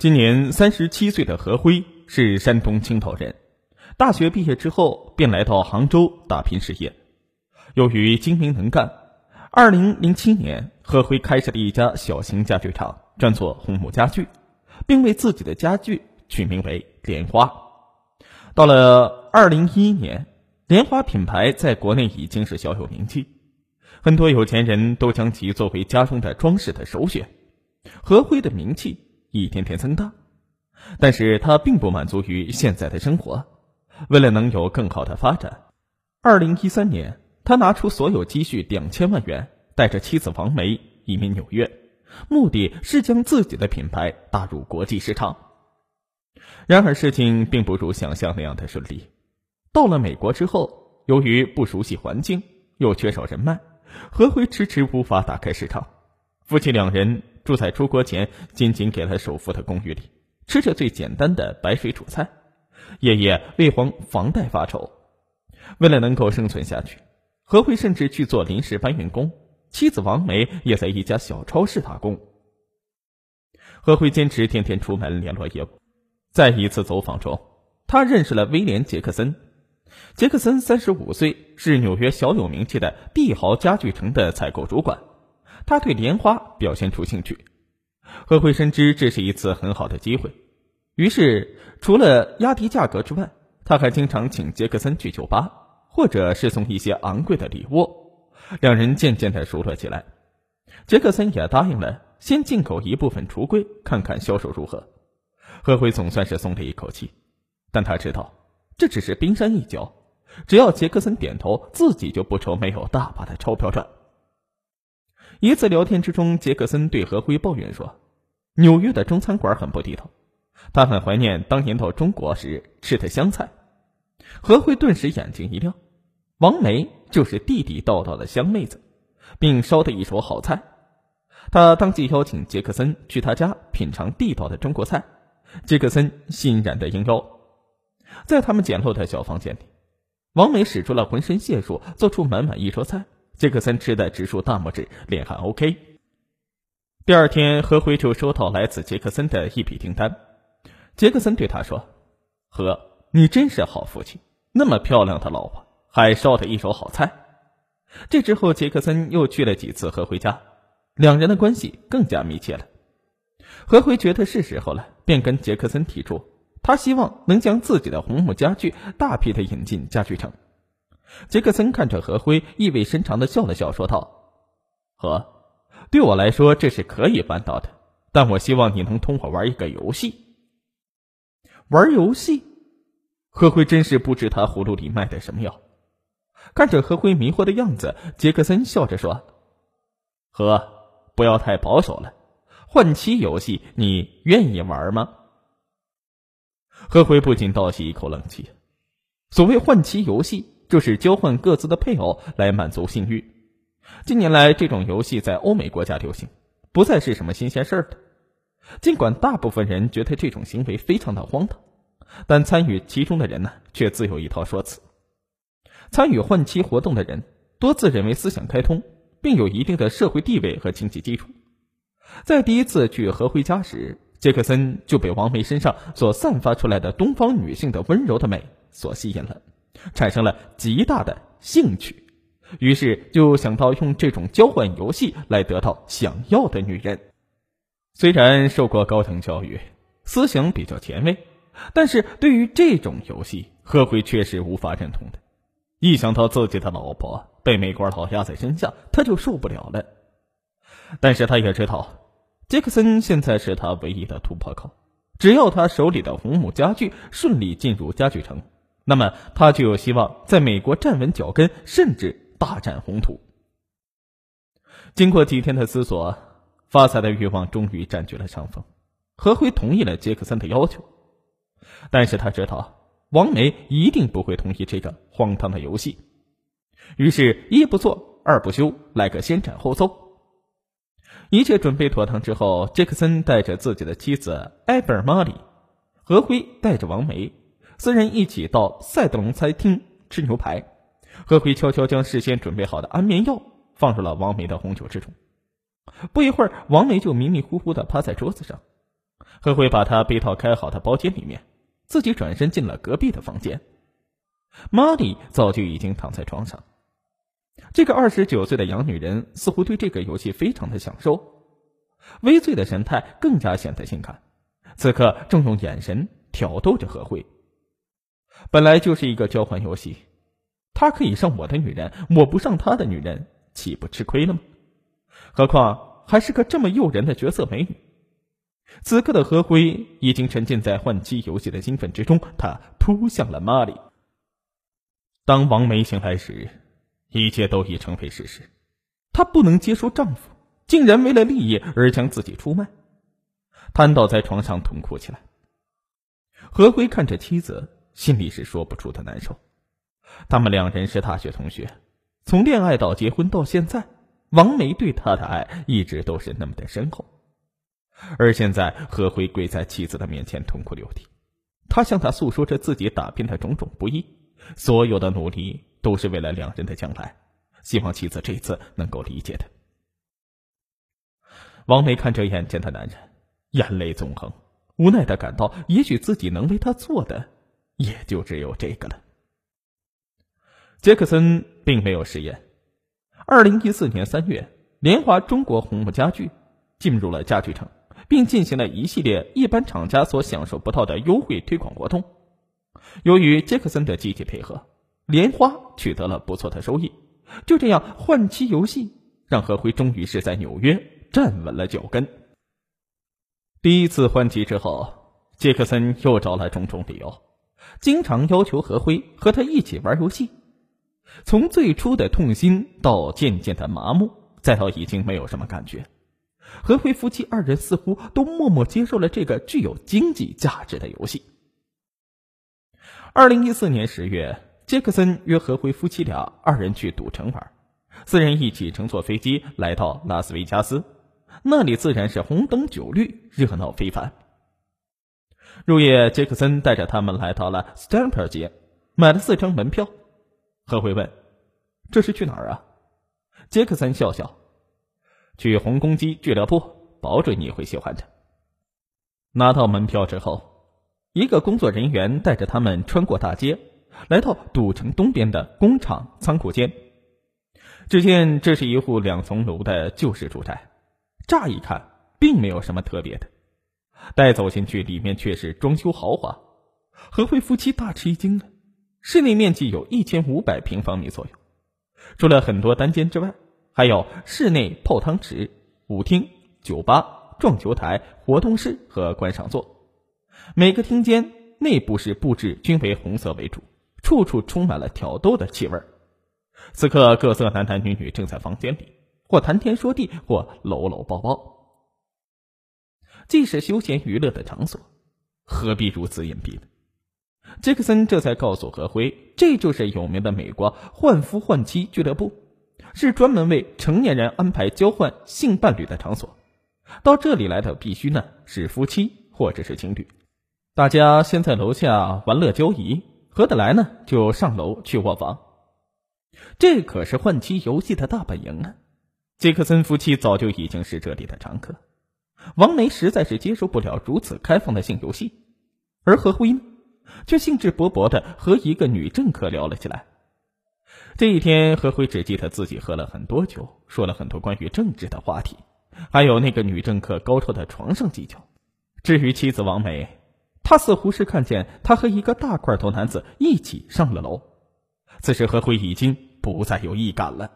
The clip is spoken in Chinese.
今年三十七岁的何辉是山东青岛人，大学毕业之后便来到杭州打拼事业。由于精明能干，二零零七年何辉开设了一家小型家具厂，专做红木家具，并为自己的家具取名为“莲花”。到了二零一一年，莲花品牌在国内已经是小有名气，很多有钱人都将其作为家中的装饰的首选。何辉的名气一天天增大，但是他并不满足于现在的生活，为了能有更好的发展，二零一三年，他拿出所有积蓄两千万元，带着妻子王梅移民纽约，目的是将自己的品牌打入国际市场。然而，事情并不如想象那样的顺利。到了美国之后，由于不熟悉环境，又缺少人脉，何辉迟迟无法打开市场。夫妻两人住在出国前仅仅给了首付的公寓里，吃着最简单的白水煮菜，夜夜为还房贷发愁。为了能够生存下去，何辉甚至去做临时搬运工，妻子王梅也在一家小超市打工。何辉坚持天天出门联络业务。在一次走访中，他认识了威廉·杰克森。杰克森三十五岁，是纽约小有名气的帝豪家具城的采购主管。他对莲花表现出兴趣。何辉深知这是一次很好的机会，于是除了压低价格之外，他还经常请杰克森去酒吧，或者是送一些昂贵的礼物。两人渐渐的熟络起来。杰克森也答应了，先进口一部分橱柜，看看销售如何。何辉总算是松了一口气，但他知道这只是冰山一角，只要杰克森点头，自己就不愁没有大把的钞票赚。一次聊天之中，杰克森对何辉抱怨说：“纽约的中餐馆很不地道，他很怀念当年到中国时吃的湘菜。”何辉顿时眼睛一亮，王梅就是地地道道的湘妹子，并烧的一手好菜。他当即邀请杰克森去他家品尝地道的中国菜。杰克森欣然的应邀，在他们简陋的小房间里，王梅使出了浑身解数，做出满满一桌菜。杰克森吃的直竖大拇指，脸还 OK。第二天，何辉就收到来自杰克森的一笔订单。杰克森对他说：“何，你真是好父亲，那么漂亮的老婆，还烧的一手好菜。”这之后，杰克森又去了几次何辉家，两人的关系更加密切了。何辉觉得是时候了，便跟杰克森提出，他希望能将自己的红木家具大批的引进家具城。杰克森看着何辉，意味深长的笑了笑，说道：“何，对我来说这是可以办到的，但我希望你能同我玩一个游戏。”玩游戏？何辉真是不知他葫芦里卖的什么药。看着何辉迷惑的样子，杰克森笑着说：“何，不要太保守了。”换妻游戏，你愿意玩吗？何辉不禁倒吸一口冷气。所谓换妻游戏，就是交换各自的配偶来满足性欲。近年来，这种游戏在欧美国家流行，不再是什么新鲜事儿了。尽管大部分人觉得这种行为非常的荒唐，但参与其中的人呢，却自有一套说辞。参与换妻活动的人多自认为思想开通，并有一定的社会地位和经济基础。在第一次去何辉家时，杰克森就被王梅身上所散发出来的东方女性的温柔的美所吸引了，产生了极大的兴趣，于是就想到用这种交换游戏来得到想要的女人。虽然受过高等教育，思想比较前卫，但是对于这种游戏，何辉却是无法认同的。一想到自己的老婆被美国佬压在身下，他就受不了了。但是他也知道。杰克森现在是他唯一的突破口，只要他手里的红木家具顺利进入家具城，那么他就有希望在美国站稳脚跟，甚至大展宏图。经过几天的思索，发财的欲望终于占据了上风。何辉同意了杰克森的要求，但是他知道王梅一定不会同意这个荒唐的游戏，于是，一不做二不休，来个先斩后奏。一切准备妥当之后，杰克森带着自己的妻子埃贝尔·玛丽，何辉带着王梅，四人一起到赛德龙餐厅吃牛排。何辉悄悄将事先准备好的安眠药放入了王梅的红酒之中。不一会儿，王梅就迷迷糊糊的趴在桌子上。何辉把她背到开好的包间里面，自己转身进了隔壁的房间。玛丽早就已经躺在床上。这个二十九岁的洋女人似乎对这个游戏非常的享受，微醉的神态更加显得性感。此刻正用眼神挑逗着何辉。本来就是一个交换游戏，他可以上我的女人，我不上他的女人，岂不吃亏了吗？何况还是个这么诱人的绝色美女。此刻的何辉已经沉浸在换妻游戏的兴奋之中，他扑向了玛丽。当王梅醒来时，一切都已成为事实。她不能接受丈夫竟然为了利益而将自己出卖，瘫倒在床上痛哭起来。何辉看着妻子，心里是说不出的难受。他们两人是大学同学，从恋爱到结婚到现在，王梅对他的爱一直都是那么的深厚。而现在，何辉跪在妻子的面前痛哭流涕，他向她诉说着自己打拼的种种不易，所有的努力都是为了两人的将来，希望妻子这次能够理解他。王梅看着眼前的男人，眼泪纵横，无奈的感到，也许自己能为他做的，也就只有这个了。杰克森并没有食言。二零一四年三月，联华中国红木家具进入了家具城。并进行了一系列一般厂家所享受不到的优惠推广活动。由于杰克森的积极配合，莲花取得了不错的收益。就这样，换妻游戏让何辉终于是在纽约站稳了脚跟。第一次换妻之后，杰克森又找了种种理由，经常要求何辉和他一起玩游戏。从最初的痛心到渐渐的麻木，再到已经没有什么感觉。何辉夫妻二人似乎都默默接受了这个具有经济价值的游戏。二零一四年十月，杰克森约何辉夫妻俩二人去赌城玩，四人一起乘坐飞机来到拉斯维加斯，那里自然是红灯酒绿，热闹非凡。入夜，杰克森带着他们来到了 Stamper 街，买了四张门票。何辉问：“这是去哪儿啊？”杰克森笑笑。去红公鸡俱乐部，保准你会喜欢的。拿到门票之后，一个工作人员带着他们穿过大街，来到赌城东边的工厂仓库间。只见这是一户两层楼的旧式住宅，乍一看并没有什么特别的，待走进去，里面却是装修豪华。何慧夫妻大吃一惊啊！室内面积有一千五百平方米左右，除了很多单间之外。还有室内泡汤池、舞厅、酒吧、撞球台、活动室和观赏座。每个厅间内部是布置均为红色为主，处处充满了挑逗的气味。此刻，各色男男女女正在房间里，或谈天说地，或搂搂抱抱。既是休闲娱乐的场所，何必如此隐蔽呢？杰克森这才告诉何辉，这就是有名的美国换夫换妻俱乐部。是专门为成年人安排交换性伴侣的场所，到这里来的必须呢是夫妻或者是情侣。大家先在楼下玩乐交谊，合得来呢就上楼去卧房。这可是换妻游戏的大本营啊！杰克森夫妻早就已经是这里的常客。王梅实在是接受不了如此开放的性游戏，而何辉呢，却兴致勃勃的和一个女政客聊了起来。这一天，何辉只记得自己喝了很多酒，说了很多关于政治的话题，还有那个女政客高超的床上技巧。至于妻子王梅，他似乎是看见她和一个大块头男子一起上了楼。此时，何辉已经不再有异感了。